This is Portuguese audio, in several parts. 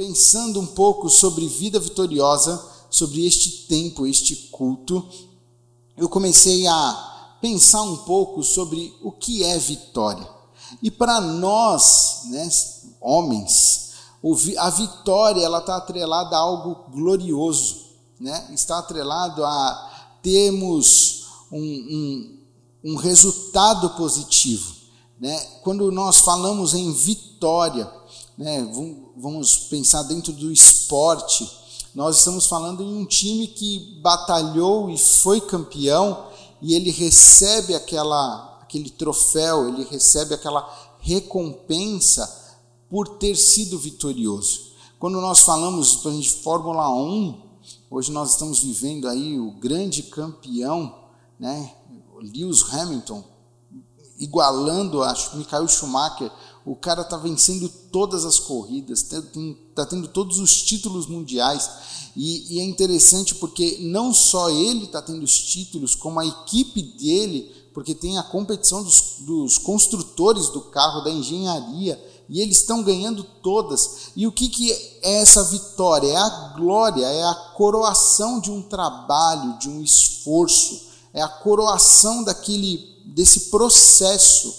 pensando um pouco sobre vida vitoriosa, sobre este tempo, este culto, eu comecei a pensar um pouco sobre o que é vitória. E para nós, né, homens, a vitória ela está atrelada a algo glorioso, né? está atrelado a termos um, um, um resultado positivo. Né? Quando nós falamos em vitória, né, vamos pensar dentro do esporte, nós estamos falando em um time que batalhou e foi campeão e ele recebe aquela, aquele troféu, ele recebe aquela recompensa por ter sido vitorioso. Quando nós falamos de Fórmula 1, hoje nós estamos vivendo aí o grande campeão, né, Lewis Hamilton, igualando a Michael Schumacher, o cara está vencendo todas as corridas, está tendo todos os títulos mundiais. E, e é interessante porque não só ele está tendo os títulos, como a equipe dele, porque tem a competição dos, dos construtores do carro, da engenharia, e eles estão ganhando todas. E o que, que é essa vitória? É a glória, é a coroação de um trabalho, de um esforço, é a coroação daquele desse processo.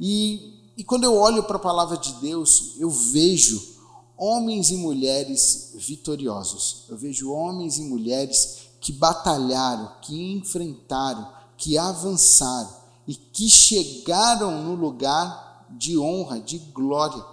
E, e quando eu olho para a palavra de Deus, eu vejo homens e mulheres vitoriosos. Eu vejo homens e mulheres que batalharam, que enfrentaram, que avançaram e que chegaram no lugar de honra, de glória.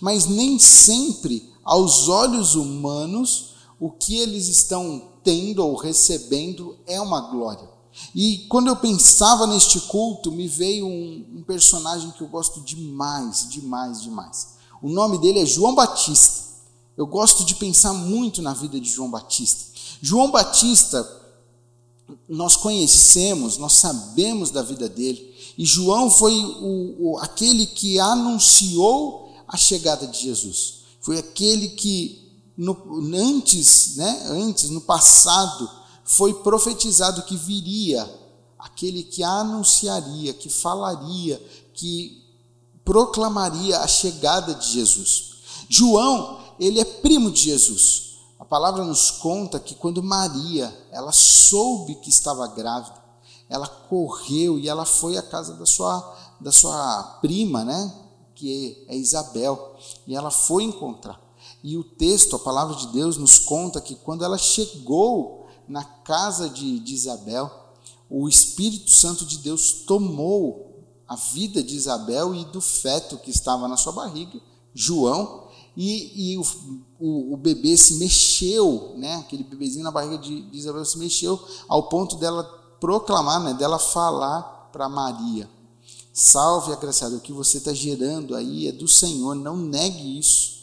Mas nem sempre, aos olhos humanos, o que eles estão tendo ou recebendo é uma glória. E quando eu pensava neste culto, me veio um, um personagem que eu gosto demais, demais, demais. O nome dele é João Batista. Eu gosto de pensar muito na vida de João Batista. João Batista, nós conhecemos, nós sabemos da vida dele. E João foi o, o, aquele que anunciou a chegada de Jesus. Foi aquele que no, antes, né, antes, no passado, foi profetizado que viria, aquele que anunciaria, que falaria, que proclamaria a chegada de Jesus. João, ele é primo de Jesus. A palavra nos conta que quando Maria, ela soube que estava grávida, ela correu e ela foi à casa da sua, da sua prima, né? que é Isabel, e ela foi encontrar. E o texto, a palavra de Deus, nos conta que quando ela chegou na casa de, de Isabel, o Espírito Santo de Deus tomou a vida de Isabel e do feto que estava na sua barriga, João, e, e o, o, o, bebê se mexeu, né? aquele bebezinho na barriga de, de Isabel se mexeu ao ponto dela proclamar, né, dela falar para Maria: Salve, agraciada, o que você está gerando aí é do Senhor, não negue isso.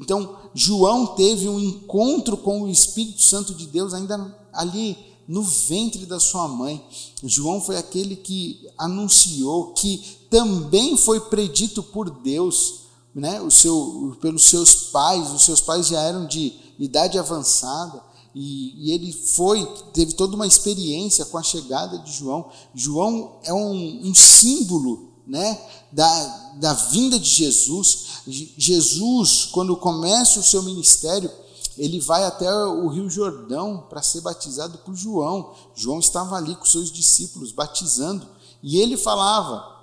Então, João teve um encontro com o Espírito Santo de Deus ainda ali no ventre da sua mãe. João foi aquele que anunciou, que também foi predito por Deus, né? o seu, pelos seus pais, os seus pais já eram de idade avançada, e, e, ele foi, teve toda uma experiência com a chegada de João. João é um, um símbolo né, da, da vinda de Jesus. Jesus, quando começa o seu ministério, ele vai até o Rio Jordão para ser batizado por João. João estava ali com seus discípulos batizando, e ele falava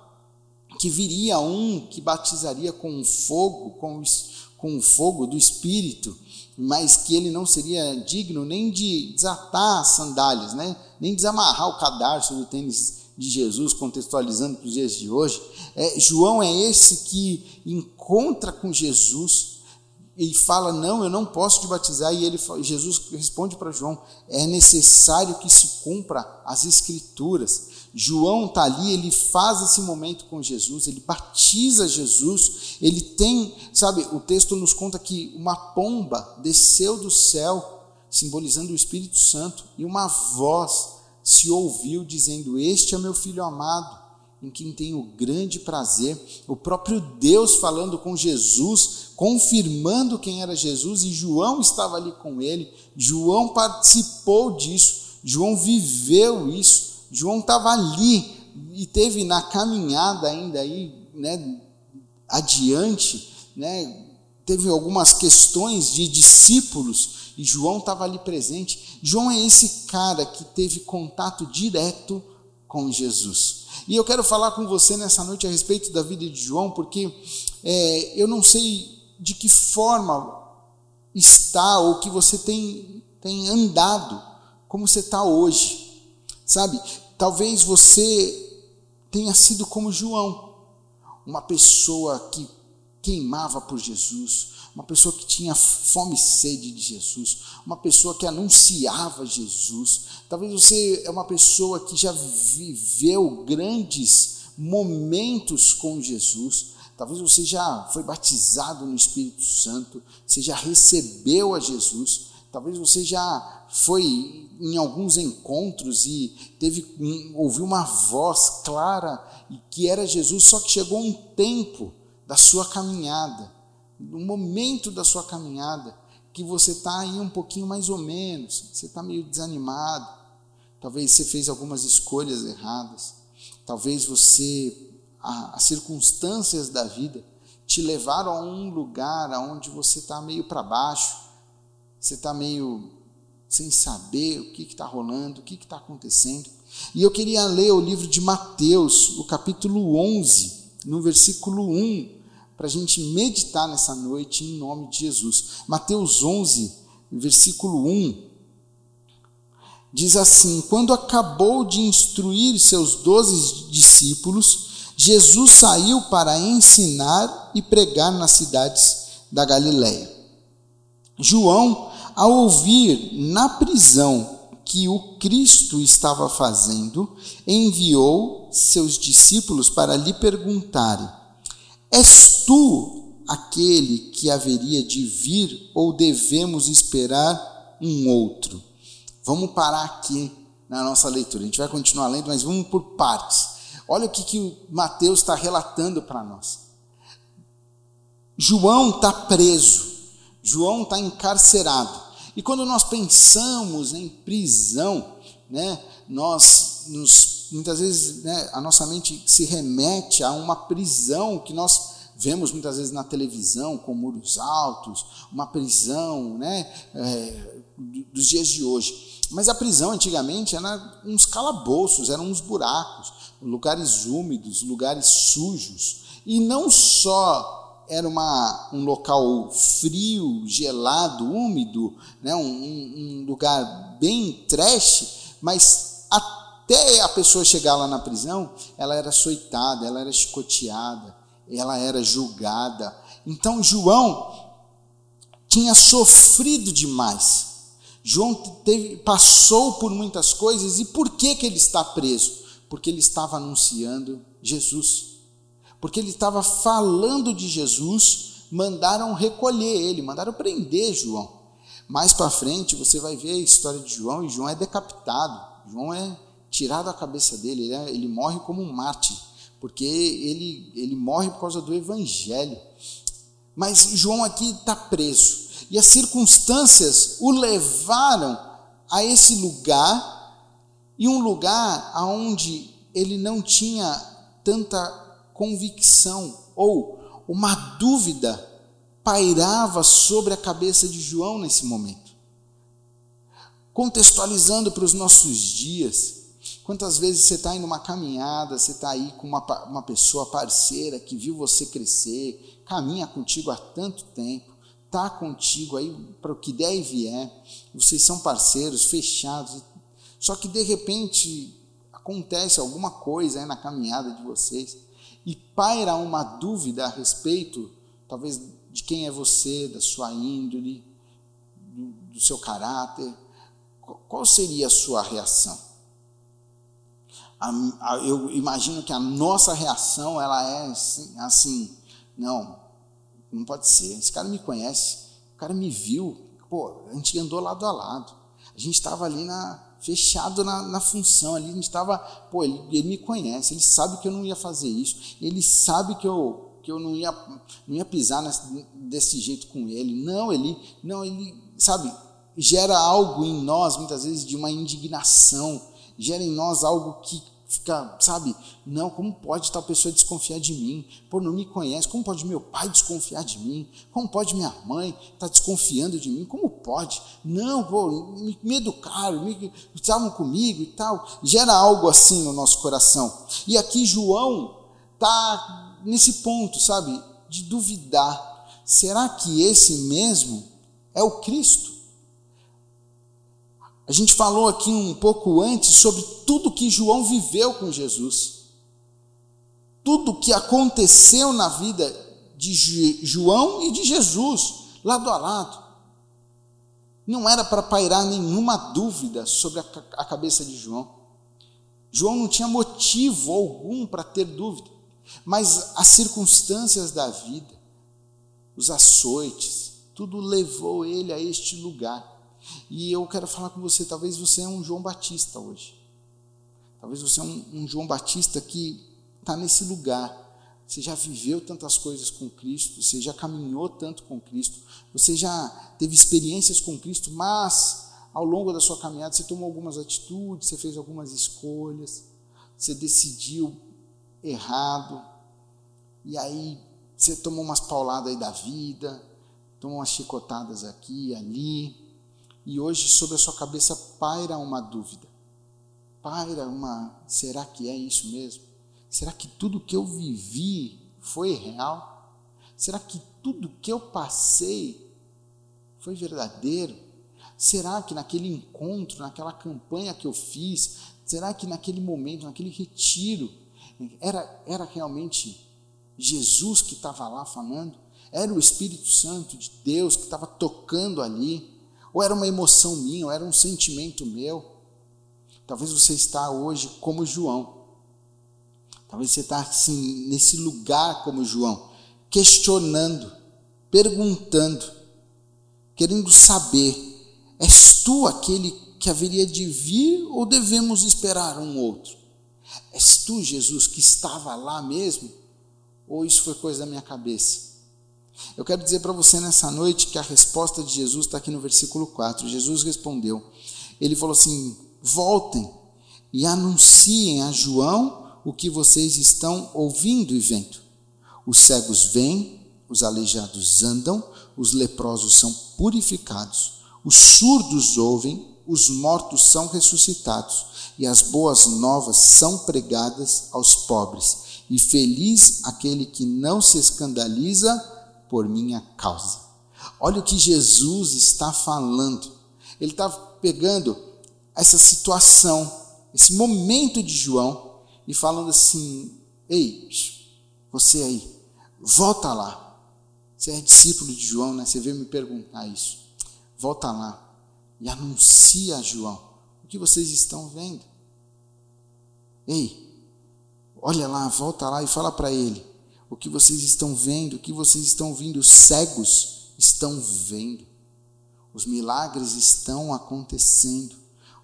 que viria um que batizaria com fogo, com, com o fogo do Espírito mas que ele não seria digno nem de desatar as sandálias, né? nem desamarrar o cadarço do tênis de Jesus, contextualizando para os dias de hoje. É, João é esse que encontra com Jesus e fala: Não, eu não posso te batizar. E ele, Jesus responde para João: É necessário que se cumpra as Escrituras. João está ali, ele faz esse momento com Jesus, ele batiza Jesus, ele tem, sabe, o texto nos conta que uma pomba desceu do céu, simbolizando o Espírito Santo, e uma voz se ouviu dizendo: Este é meu filho amado, em quem tenho grande prazer. O próprio Deus falando com Jesus, confirmando quem era Jesus, e João estava ali com ele. João participou disso, João viveu isso. João estava ali e teve na caminhada ainda aí, né, adiante, né, teve algumas questões de discípulos e João estava ali presente. João é esse cara que teve contato direto com Jesus. E eu quero falar com você nessa noite a respeito da vida de João, porque é, eu não sei de que forma está ou que você tem, tem andado, como você está hoje, sabe? Talvez você tenha sido como João, uma pessoa que queimava por Jesus, uma pessoa que tinha fome e sede de Jesus, uma pessoa que anunciava Jesus. Talvez você é uma pessoa que já viveu grandes momentos com Jesus. Talvez você já foi batizado no Espírito Santo, você já recebeu a Jesus. Talvez você já foi em alguns encontros e teve ouviu uma voz clara e que era Jesus, só que chegou um tempo da sua caminhada, um momento da sua caminhada que você está aí um pouquinho mais ou menos, você está meio desanimado, talvez você fez algumas escolhas erradas, talvez você as circunstâncias da vida te levaram a um lugar onde você está meio para baixo, você está meio sem saber o que está rolando, o que está acontecendo. E eu queria ler o livro de Mateus, o capítulo 11, no versículo 1, para a gente meditar nessa noite em nome de Jesus. Mateus 11, versículo 1, diz assim: Quando acabou de instruir seus doze discípulos, Jesus saiu para ensinar e pregar nas cidades da Galiléia. João ao ouvir na prisão que o Cristo estava fazendo, enviou seus discípulos para lhe perguntarem: És tu aquele que haveria de vir ou devemos esperar um outro? Vamos parar aqui na nossa leitura. A gente vai continuar lendo, mas vamos por partes. Olha o que, que Mateus está relatando para nós. João está preso, João está encarcerado. E quando nós pensamos em prisão, né, nós nos, muitas vezes né, a nossa mente se remete a uma prisão que nós vemos muitas vezes na televisão, com muros altos, uma prisão né, é, dos dias de hoje. Mas a prisão antigamente era uns calabouços, eram uns buracos, lugares úmidos, lugares sujos. E não só era uma, um local frio, gelado, úmido, né? um, um, lugar bem trash, mas até a pessoa chegar lá na prisão, ela era açoitada, ela era chicoteada, ela era julgada. Então João tinha sofrido demais. João teve, passou por muitas coisas e por que, que ele está preso? Porque ele estava anunciando Jesus porque ele estava falando de Jesus, mandaram recolher ele, mandaram prender João. Mais para frente você vai ver a história de João e João é decapitado. João é tirado a cabeça dele, ele, é, ele morre como um mártir, porque ele, ele morre por causa do evangelho. Mas João aqui está preso e as circunstâncias o levaram a esse lugar e um lugar aonde ele não tinha tanta convicção ou uma dúvida pairava sobre a cabeça de João nesse momento. Contextualizando para os nossos dias, quantas vezes você está em uma caminhada, você está aí com uma, uma pessoa parceira que viu você crescer, caminha contigo há tanto tempo, está contigo aí para o que der e vier, vocês são parceiros, fechados, só que de repente acontece alguma coisa aí na caminhada de vocês e paira uma dúvida a respeito, talvez, de quem é você, da sua índole, do, do seu caráter, qual seria a sua reação? Eu imagino que a nossa reação ela é assim, assim, não, não pode ser. Esse cara me conhece, o cara me viu, pô, a gente andou lado a lado, a gente estava ali na, fechado na, na função ali. A gente estava, pô, ele, ele, me conhece, ele sabe que eu não ia fazer isso, ele sabe que eu, que eu não ia, não ia pisar nesse, desse jeito com ele. Não, ele, não, ele, sabe, gera algo em nós, muitas vezes, de uma indignação, gera em nós algo que fica, sabe, não, como pode tal pessoa desconfiar de mim? Pô, não me conhece, como pode meu pai desconfiar de mim? Como pode minha mãe estar tá desconfiando de mim? Como pode? Não, pô, me, me educaram, me, estavam comigo e tal. Gera algo assim no nosso coração. E aqui João está nesse ponto, sabe, de duvidar. Será que esse mesmo é o Cristo? A gente falou aqui um pouco antes sobre tudo que João viveu com Jesus. Tudo que aconteceu na vida de João e de Jesus, lado a lado. Não era para pairar nenhuma dúvida sobre a cabeça de João. João não tinha motivo algum para ter dúvida, mas as circunstâncias da vida, os açoites, tudo levou ele a este lugar. E eu quero falar com você, talvez você é um João Batista hoje. Talvez você é um, um João Batista que está nesse lugar. Você já viveu tantas coisas com Cristo, você já caminhou tanto com Cristo, você já teve experiências com Cristo, mas ao longo da sua caminhada você tomou algumas atitudes, você fez algumas escolhas, você decidiu errado, e aí você tomou umas pauladas aí da vida, tomou umas chicotadas aqui ali, e hoje sobre a sua cabeça paira uma dúvida. Paira uma, será que é isso mesmo? Será que tudo que eu vivi foi real? Será que tudo que eu passei foi verdadeiro? Será que naquele encontro, naquela campanha que eu fiz, será que naquele momento, naquele retiro, era, era realmente Jesus que estava lá falando? Era o Espírito Santo de Deus que estava tocando ali? Ou era uma emoção minha, ou era um sentimento meu. Talvez você está hoje como João. Talvez você está assim, nesse lugar como João, questionando, perguntando, querendo saber: és tu aquele que haveria de vir ou devemos esperar um outro? És tu, Jesus, que estava lá mesmo? Ou isso foi coisa da minha cabeça? Eu quero dizer para você nessa noite que a resposta de Jesus está aqui no versículo 4. Jesus respondeu. Ele falou assim: voltem e anunciem a João o que vocês estão ouvindo e vendo. Os cegos vêm, os aleijados andam, os leprosos são purificados, os surdos ouvem, os mortos são ressuscitados, e as boas novas são pregadas aos pobres. E feliz aquele que não se escandaliza por minha causa. Olha o que Jesus está falando. Ele está pegando essa situação, esse momento de João e falando assim: Ei, você aí, volta lá. Você é discípulo de João, né? Você veio me perguntar isso. Volta lá e anuncia a João o que vocês estão vendo. Ei, olha lá, volta lá e fala para ele o que vocês estão vendo, o que vocês estão vendo, os cegos estão vendo, os milagres estão acontecendo,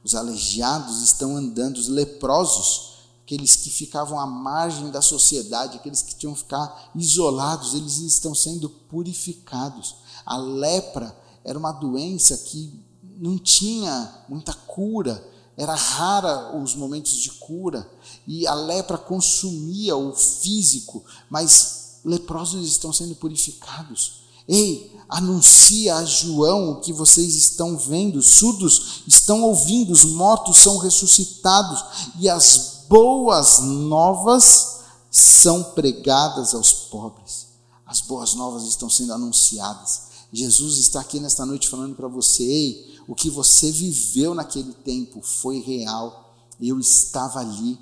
os aleijados estão andando, os leprosos, aqueles que ficavam à margem da sociedade, aqueles que tinham que ficar isolados, eles estão sendo purificados. A lepra era uma doença que não tinha muita cura, era rara os momentos de cura e a lepra consumia o físico, mas leprosos estão sendo purificados. Ei, anuncia a João o que vocês estão vendo, surdos estão ouvindo, os mortos são ressuscitados e as boas novas são pregadas aos pobres. As boas novas estão sendo anunciadas. Jesus está aqui nesta noite falando para você, ei, o que você viveu naquele tempo foi real. Eu estava ali.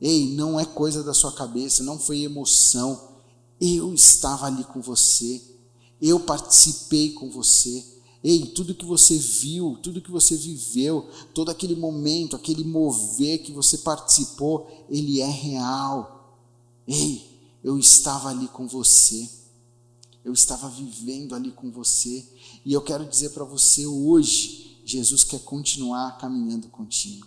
Ei, não é coisa da sua cabeça, não foi emoção. Eu estava ali com você. Eu participei com você. Ei, tudo que você viu, tudo que você viveu, todo aquele momento, aquele mover que você participou, ele é real. Ei, eu estava ali com você. Eu estava vivendo ali com você. E eu quero dizer para você hoje: Jesus quer continuar caminhando contigo.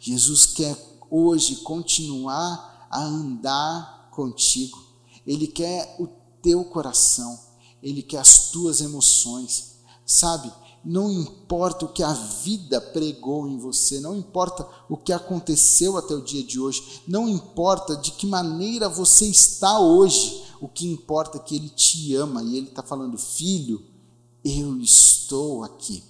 Jesus quer hoje continuar a andar contigo. Ele quer o teu coração. Ele quer as tuas emoções. Sabe? não importa o que a vida pregou em você, não importa o que aconteceu até o dia de hoje, não importa de que maneira você está hoje, o que importa é que Ele te ama e Ele está falando, filho, eu estou aqui.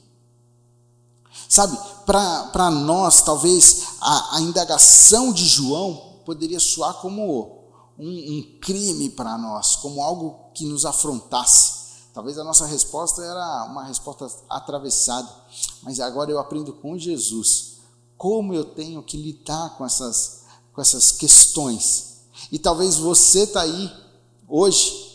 Sabe, para nós, talvez a, a, indagação de João poderia soar como um, um crime para nós, como algo que nos afrontasse. Talvez a nossa resposta era uma resposta atravessada, mas agora eu aprendo com Jesus como eu tenho que lidar com essas, com essas questões. E talvez você está aí hoje,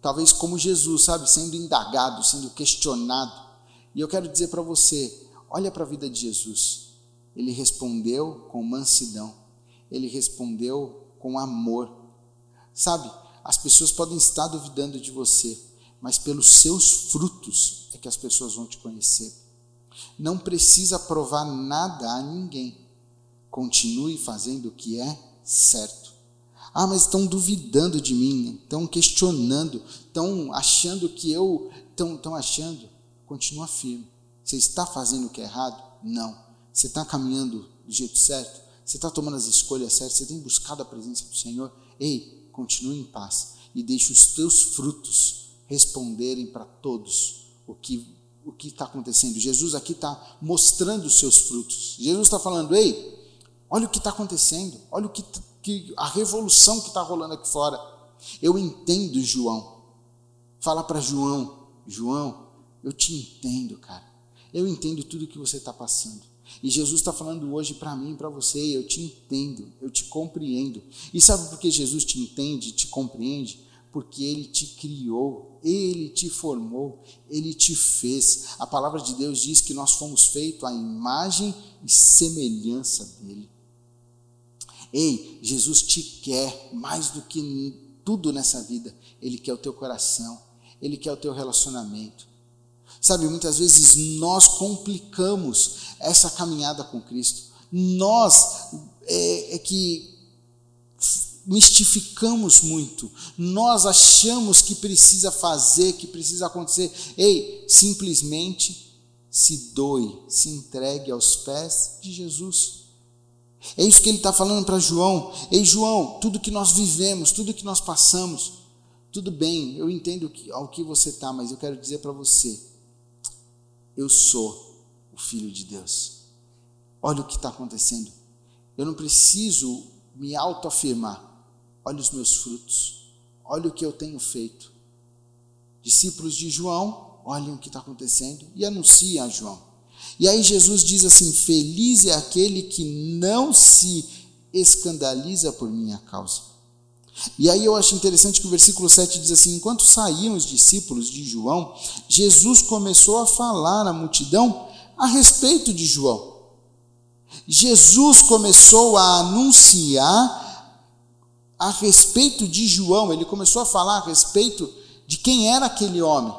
talvez como Jesus, sabe, sendo indagado, sendo questionado. E eu quero dizer para você: olha para a vida de Jesus. Ele respondeu com mansidão, ele respondeu com amor. Sabe, as pessoas podem estar duvidando de você, mas pelos seus frutos é que as pessoas vão te conhecer. Não precisa provar nada a ninguém. Continue fazendo o que é certo. Ah, mas estão duvidando de mim, estão questionando, estão achando que eu. Estão, estão achando. Continua firme. Você está fazendo o que é errado? Não. Você está caminhando do jeito certo? Você está tomando as escolhas certas? Você tem buscado a presença do Senhor? Ei, continue em paz e deixe os teus frutos responderem para todos o que o que está acontecendo. Jesus aqui está mostrando os seus frutos. Jesus está falando, ei, olha o que está acontecendo, olha o que, que a revolução que está rolando aqui fora. Eu entendo, João. Fala para João, João, eu te entendo, cara. Eu entendo tudo que você está passando. E Jesus está falando hoje para mim, para você, eu te entendo, eu te compreendo. E sabe por que Jesus te entende, te compreende? porque Ele te criou, Ele te formou, Ele te fez. A palavra de Deus diz que nós fomos feitos à imagem e semelhança dEle. Ei, Jesus te quer mais do que tudo nessa vida. Ele quer o teu coração, Ele quer o teu relacionamento. Sabe, muitas vezes nós complicamos essa caminhada com Cristo. Nós é, é que mistificamos muito. Nós achamos que precisa fazer, que precisa acontecer. Ei, simplesmente se doe, se entregue aos pés de Jesus. É isso que ele está falando para João. Ei, João, tudo que nós vivemos, tudo que nós passamos, tudo bem, eu entendo ao que você está, mas eu quero dizer para você: eu sou o Filho de Deus. Olha o que está acontecendo. Eu não preciso me autoafirmar olha os meus frutos, olha o que eu tenho feito. Discípulos de João, olhem o que está acontecendo e anunciem a João. E aí Jesus diz assim: Feliz é aquele que não se escandaliza por minha causa. E aí eu acho interessante que o versículo 7 diz assim: Enquanto saíam os discípulos de João, Jesus começou a falar à multidão a respeito de João. Jesus começou a anunciar a respeito de João, ele começou a falar a respeito de quem era aquele homem.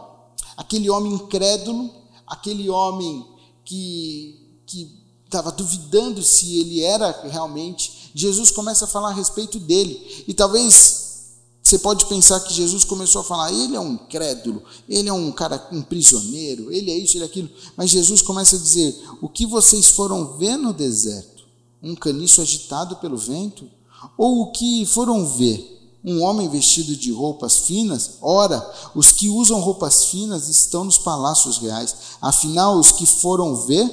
Aquele homem incrédulo, aquele homem que estava duvidando se ele era realmente. Jesus começa a falar a respeito dele. E talvez você pode pensar que Jesus começou a falar, ele é um incrédulo, ele é um cara, um prisioneiro, ele é isso, ele é aquilo. Mas Jesus começa a dizer: o que vocês foram ver no deserto? Um caniço agitado pelo vento? Ou o que foram ver? Um homem vestido de roupas finas? Ora, os que usam roupas finas estão nos palácios reais. Afinal, os que foram ver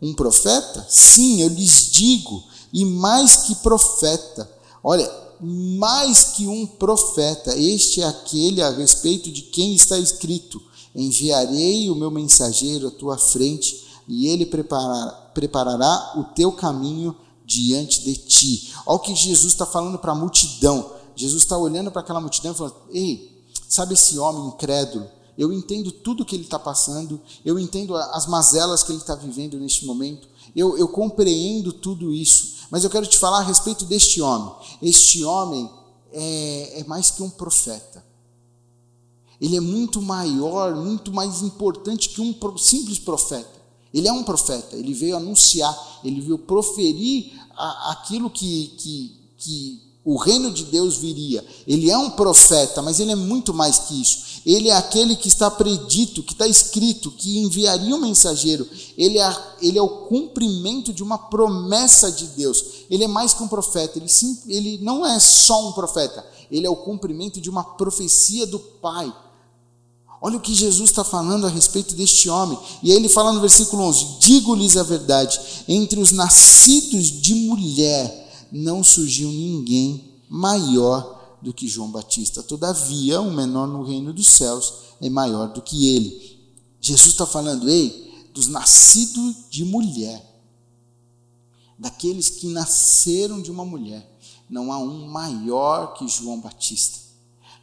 um profeta? Sim, eu lhes digo, e mais que profeta. Olha, mais que um profeta, este é aquele a respeito de quem está escrito: Enviarei o meu mensageiro à tua frente, e ele preparará, preparará o teu caminho diante de ti. Olha o que Jesus está falando para a multidão. Jesus está olhando para aquela multidão e falando: Ei, sabe esse homem incrédulo? Eu entendo tudo que ele está passando, eu entendo as mazelas que ele está vivendo neste momento, eu, eu compreendo tudo isso, mas eu quero te falar a respeito deste homem. Este homem é, é mais que um profeta. Ele é muito maior, muito mais importante que um simples profeta. Ele é um profeta, ele veio anunciar, ele veio proferir aquilo que, que, que o reino de Deus viria. Ele é um profeta, mas ele é muito mais que isso. Ele é aquele que está predito, que está escrito, que enviaria um mensageiro. Ele é, ele é o cumprimento de uma promessa de Deus. Ele é mais que um profeta. Ele, sim, ele não é só um profeta. Ele é o cumprimento de uma profecia do Pai. Olha o que Jesus está falando a respeito deste homem. E aí ele fala no versículo 11: Digo-lhes a verdade, entre os nascidos de mulher não surgiu ninguém maior do que João Batista. Todavia, o menor no reino dos céus é maior do que ele. Jesus está falando, ei, dos nascidos de mulher, daqueles que nasceram de uma mulher, não há um maior que João Batista.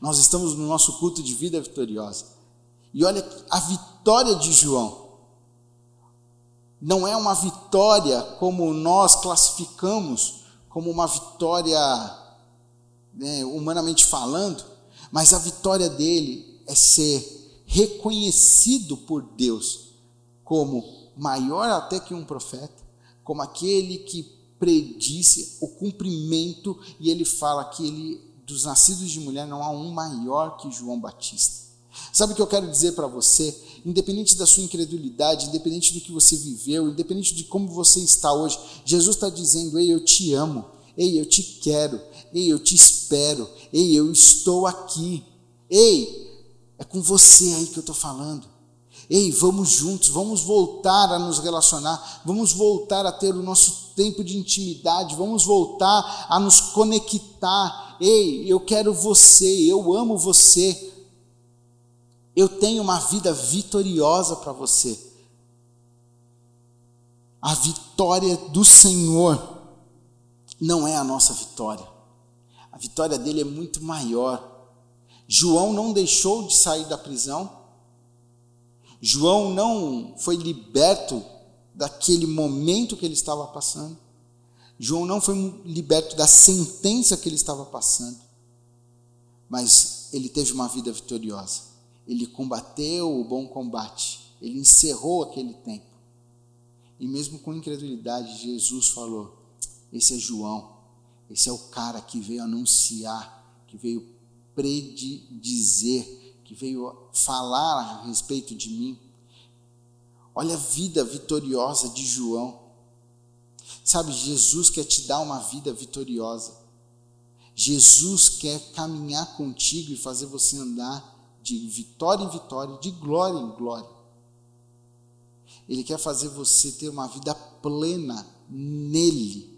Nós estamos no nosso culto de vida vitoriosa. E olha a vitória de João. Não é uma vitória como nós classificamos como uma vitória né, humanamente falando, mas a vitória dele é ser reconhecido por Deus como maior até que um profeta, como aquele que predisse o cumprimento, e ele fala que ele, dos nascidos de mulher não há um maior que João Batista. Sabe o que eu quero dizer para você? Independente da sua incredulidade, independente do que você viveu, independente de como você está hoje, Jesus está dizendo: Ei, eu te amo, ei, eu te quero, Ei, eu te espero. Ei, eu estou aqui. Ei, é com você aí que eu estou falando. Ei, vamos juntos, vamos voltar a nos relacionar, vamos voltar a ter o nosso tempo de intimidade, vamos voltar a nos conectar. Ei, eu quero você, eu amo você. Eu tenho uma vida vitoriosa para você. A vitória do Senhor não é a nossa vitória. A vitória dele é muito maior. João não deixou de sair da prisão. João não foi liberto daquele momento que ele estava passando. João não foi liberto da sentença que ele estava passando. Mas ele teve uma vida vitoriosa. Ele combateu o bom combate. Ele encerrou aquele tempo. E mesmo com incredulidade, Jesus falou: Esse é João esse é o cara que veio anunciar, que veio predizer, que veio falar a respeito de mim. Olha a vida vitoriosa de João. Sabe, Jesus quer te dar uma vida vitoriosa. Jesus quer caminhar contigo e fazer você andar de vitória em vitória, de glória em glória. Ele quer fazer você ter uma vida plena nele.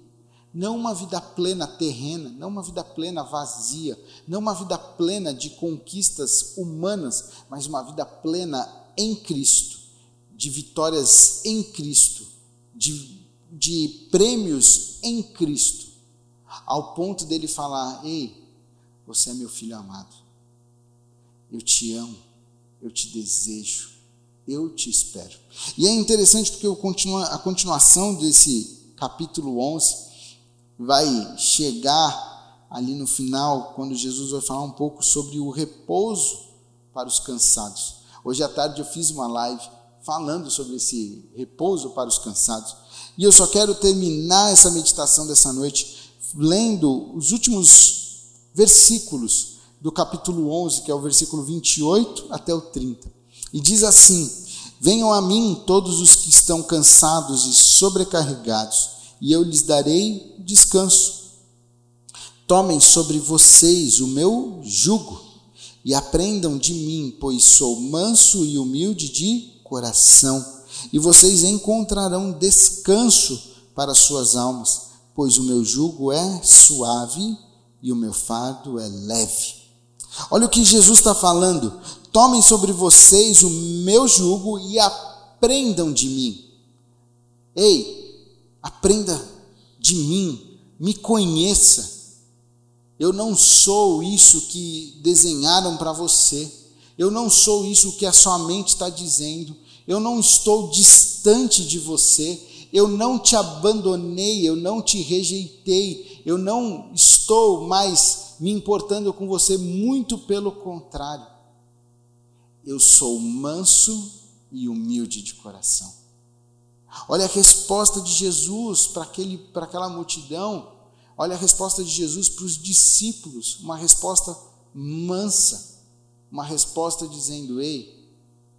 Não uma vida plena terrena, não uma vida plena vazia, não uma vida plena de conquistas humanas, mas uma vida plena em Cristo, de vitórias em Cristo, de, de prêmios em Cristo, ao ponto dele falar: Ei, você é meu filho amado, eu te amo, eu te desejo, eu te espero. E é interessante porque a continuação desse capítulo 11 vai chegar ali no final, quando Jesus vai falar um pouco sobre o repouso para os cansados. Hoje à tarde eu fiz uma live falando sobre esse repouso para os cansados. E eu só quero terminar essa meditação dessa noite lendo os últimos versículos do capítulo 11, que é o versículo 28 até o 30. E diz assim: Venham a mim todos os que estão cansados e sobrecarregados, e eu lhes darei descanso. Tomem sobre vocês o meu jugo e aprendam de mim, pois sou manso e humilde de coração, e vocês encontrarão descanso para suas almas, pois o meu jugo é suave e o meu fardo é leve. Olha o que Jesus está falando. Tomem sobre vocês o meu jugo e aprendam de mim. Ei, aprenda de mim, me conheça. Eu não sou isso que desenharam para você. Eu não sou isso que a sua mente está dizendo. Eu não estou distante de você. Eu não te abandonei. Eu não te rejeitei. Eu não estou mais me importando com você. Muito pelo contrário. Eu sou manso e humilde de coração. Olha a resposta de Jesus para, aquela multidão. Olha a resposta de Jesus para os discípulos, uma resposta mansa. uma resposta dizendo: Ei,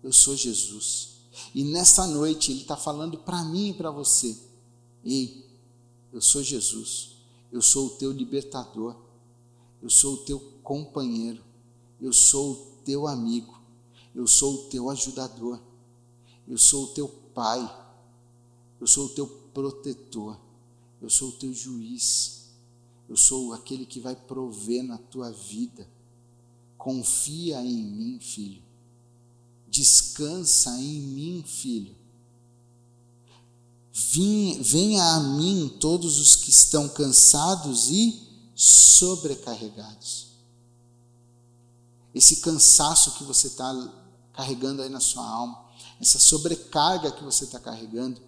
eu sou Jesus. E nessa noite Ele está falando para mim e para você: Ei, eu sou Jesus. Eu sou o teu libertador. Eu sou o teu companheiro. Eu sou o teu amigo. Eu sou o teu ajudador. Eu sou o teu pai. Eu sou o teu protetor. Eu sou o teu juiz. Eu sou aquele que vai prover na tua vida. Confia em mim, filho. Descansa em mim, filho. Venha a mim todos os que estão cansados e sobrecarregados. Esse cansaço que você está carregando aí na sua alma, essa sobrecarga que você está carregando,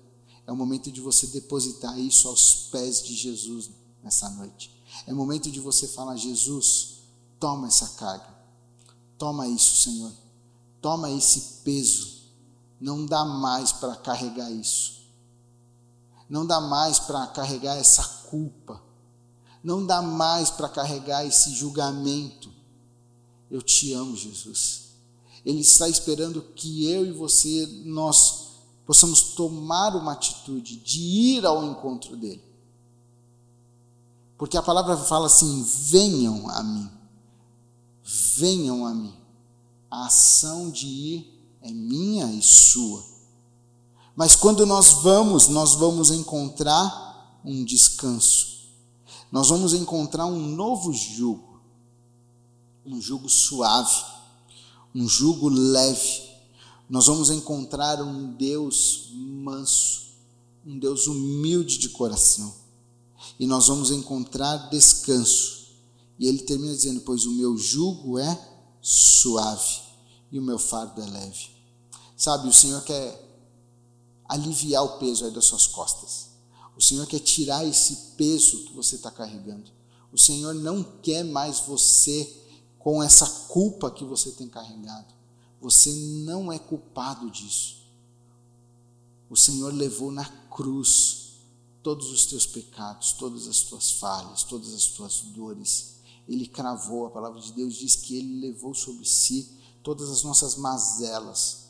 é o momento de você depositar isso aos pés de Jesus nessa noite. É o momento de você falar: Jesus, toma essa carga, toma isso, Senhor, toma esse peso. Não dá mais para carregar isso. Não dá mais para carregar essa culpa. Não dá mais para carregar esse julgamento. Eu te amo, Jesus. Ele está esperando que eu e você nós possamos tomar uma atitude de ir ao encontro dele. Porque a palavra fala assim: venham a mim. Venham a mim. A ação de ir é minha e sua. Mas quando nós vamos, nós vamos encontrar um descanso. Nós vamos encontrar um novo jugo. Um jugo suave, um jugo leve. Nós vamos encontrar um Deus manso, um Deus humilde de coração. E nós vamos encontrar descanso. E ele termina dizendo: Pois o meu jugo é suave e o meu fardo é leve. Sabe, o Senhor quer aliviar o peso aí das suas costas. O Senhor quer tirar esse peso que você está carregando. O Senhor não quer mais você com essa culpa que você tem carregado. Você não é culpado disso. O Senhor levou na cruz todos os teus pecados, todas as tuas falhas, todas as tuas dores. Ele cravou, a palavra de Deus diz que ele levou sobre si todas as nossas mazelas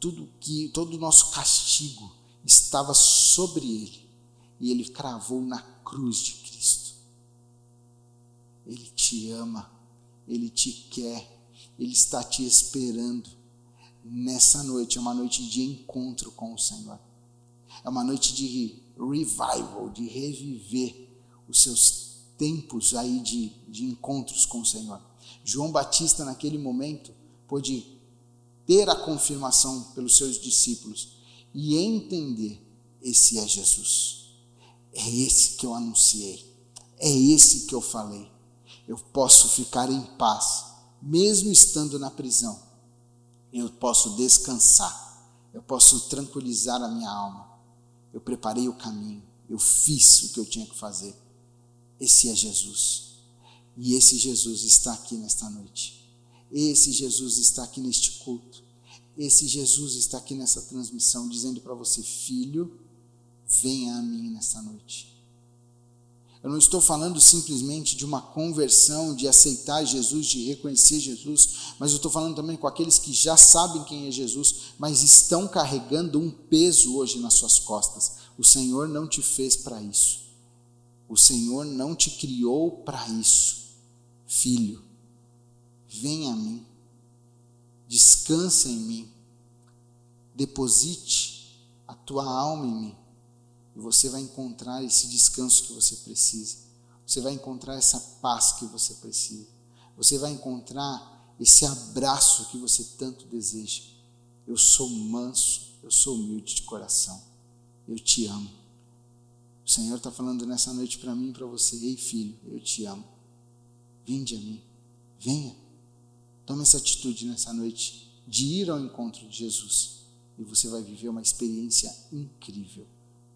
tudo que todo o nosso castigo estava sobre ele e ele cravou na cruz de Cristo. Ele te ama, ele te quer, ele está te esperando. Nessa noite é uma noite de encontro com o Senhor. É uma noite de revival, de reviver os seus tempos aí de, de encontros com o Senhor. João Batista, naquele momento, pôde ter a confirmação pelos seus discípulos e entender: esse é Jesus. É esse que eu anunciei. É esse que eu falei. Eu posso ficar em paz, mesmo estando na prisão. Eu posso descansar. Eu posso tranquilizar a minha alma. Eu preparei o caminho. Eu fiz o que eu tinha que fazer. Esse é Jesus. E esse Jesus está aqui nesta noite. Esse Jesus está aqui neste culto. Esse Jesus está aqui nessa transmissão dizendo para você, filho, venha a mim nesta noite. Eu não estou falando simplesmente de uma conversão, de aceitar Jesus, de reconhecer Jesus, mas eu estou falando também com aqueles que já sabem quem é Jesus, mas estão carregando um peso hoje nas suas costas. O Senhor não te fez para isso. O Senhor não te criou para isso. Filho, Vem a mim, descansa em mim, deposite a tua alma em mim, e você vai encontrar esse descanso que você precisa, você vai encontrar essa paz que você precisa, você vai encontrar esse abraço que você tanto deseja. Eu sou manso, eu sou humilde de coração, eu te amo. O Senhor está falando nessa noite para mim e para você: Ei, filho, eu te amo. Vinde a mim, venha. Tome essa atitude nessa noite de ir ao encontro de Jesus e você vai viver uma experiência incrível,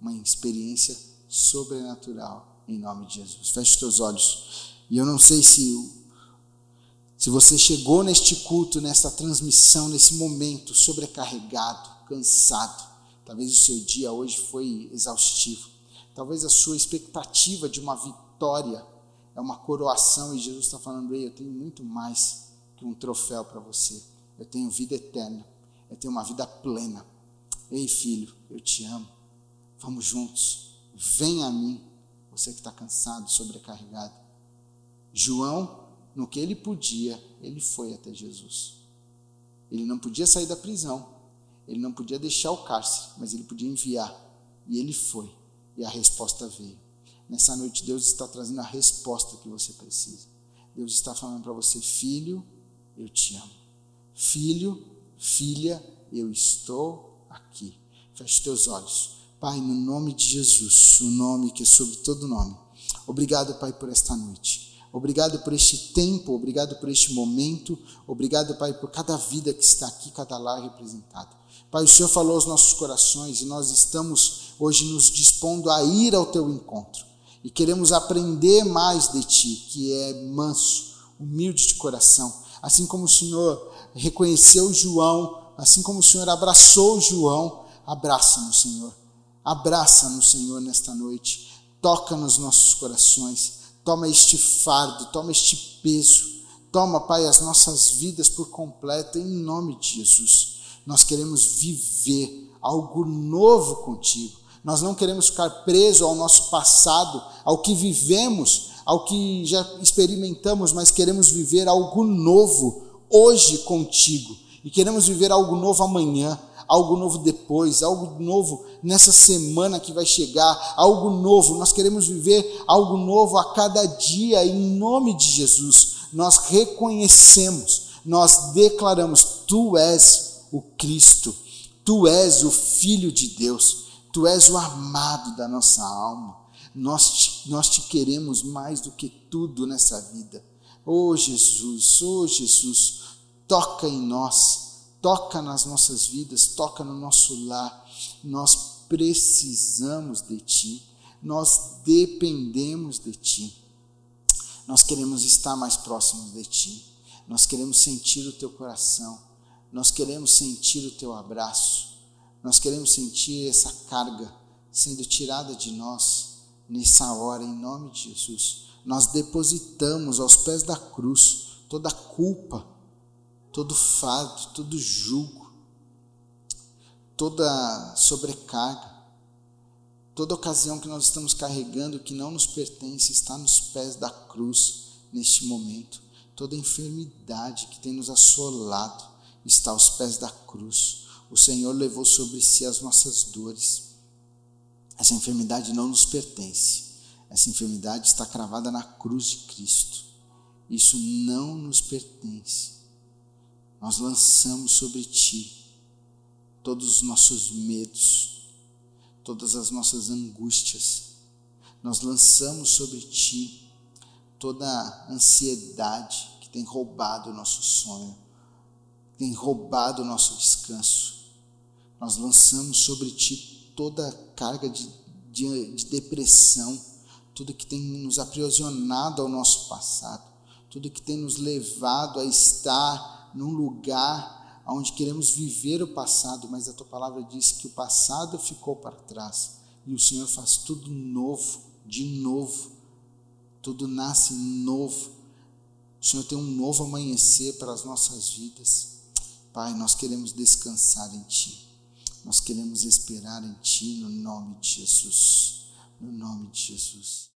uma experiência sobrenatural em nome de Jesus. Feche os teus olhos. E eu não sei se se você chegou neste culto, nesta transmissão, nesse momento sobrecarregado, cansado, talvez o seu dia hoje foi exaustivo. Talvez a sua expectativa de uma vitória é uma coroação e Jesus está falando: Ei, eu tenho muito mais que um troféu para você. Eu tenho vida eterna. Eu tenho uma vida plena. Ei, filho, eu te amo. Vamos juntos. Vem a mim, você que está cansado, sobrecarregado. João, no que ele podia, ele foi até Jesus. Ele não podia sair da prisão, ele não podia deixar o cárcere, mas ele podia enviar. E ele foi. E a resposta veio. Nessa noite, Deus está trazendo a resposta que você precisa. Deus está falando para você, filho, eu te amo. Filho, filha, eu estou aqui. Feche teus olhos. Pai, no nome de Jesus, o nome que é sobre todo nome. Obrigado, Pai, por esta noite. Obrigado por este tempo, obrigado por este momento, obrigado, Pai, por cada vida que está aqui, cada lar representado. Pai, o Senhor falou aos nossos corações e nós estamos hoje nos dispondo a ir ao teu encontro e queremos aprender mais de ti, que é manso, humilde de coração, assim como o Senhor reconheceu João, assim como o Senhor abraçou João, abraça-nos, Senhor. Abraça-nos, Senhor, nesta noite. Toca nos nossos corações Toma este fardo, toma este peso. Toma, Pai, as nossas vidas por completo, em nome de Jesus. Nós queremos viver algo novo contigo. Nós não queremos ficar presos ao nosso passado, ao que vivemos, ao que já experimentamos, mas queremos viver algo novo hoje contigo. E queremos viver algo novo amanhã algo novo depois, algo novo nessa semana que vai chegar, algo novo. Nós queremos viver algo novo a cada dia, em nome de Jesus. Nós reconhecemos, nós declaramos: Tu és o Cristo, Tu és o Filho de Deus, Tu és o amado da nossa alma. Nós te, nós te queremos mais do que tudo nessa vida. Oh Jesus, oh Jesus, toca em nós toca nas nossas vidas, toca no nosso lar. Nós precisamos de Ti, nós dependemos de Ti. Nós queremos estar mais próximos de Ti, nós queremos sentir o Teu coração, nós queremos sentir o Teu abraço, nós queremos sentir essa carga sendo tirada de nós nessa hora, em nome de Jesus. Nós depositamos aos pés da cruz toda a culpa todo fardo, todo jugo, toda sobrecarga, toda ocasião que nós estamos carregando que não nos pertence está nos pés da cruz neste momento. Toda enfermidade que tem nos assolado está aos pés da cruz. O Senhor levou sobre si as nossas dores. Essa enfermidade não nos pertence. Essa enfermidade está cravada na cruz de Cristo. Isso não nos pertence nós lançamos sobre Ti todos os nossos medos, todas as nossas angústias. Nós lançamos sobre Ti toda a ansiedade que tem roubado o nosso sonho, tem roubado o nosso descanso. Nós lançamos sobre Ti toda a carga de, de, de depressão, tudo que tem nos aprisionado ao nosso passado, tudo que tem nos levado a estar num lugar onde queremos viver o passado, mas a tua palavra diz que o passado ficou para trás e o Senhor faz tudo novo, de novo. Tudo nasce novo. O Senhor tem um novo amanhecer para as nossas vidas. Pai, nós queremos descansar em Ti. Nós queremos esperar em Ti no nome de Jesus. No nome de Jesus.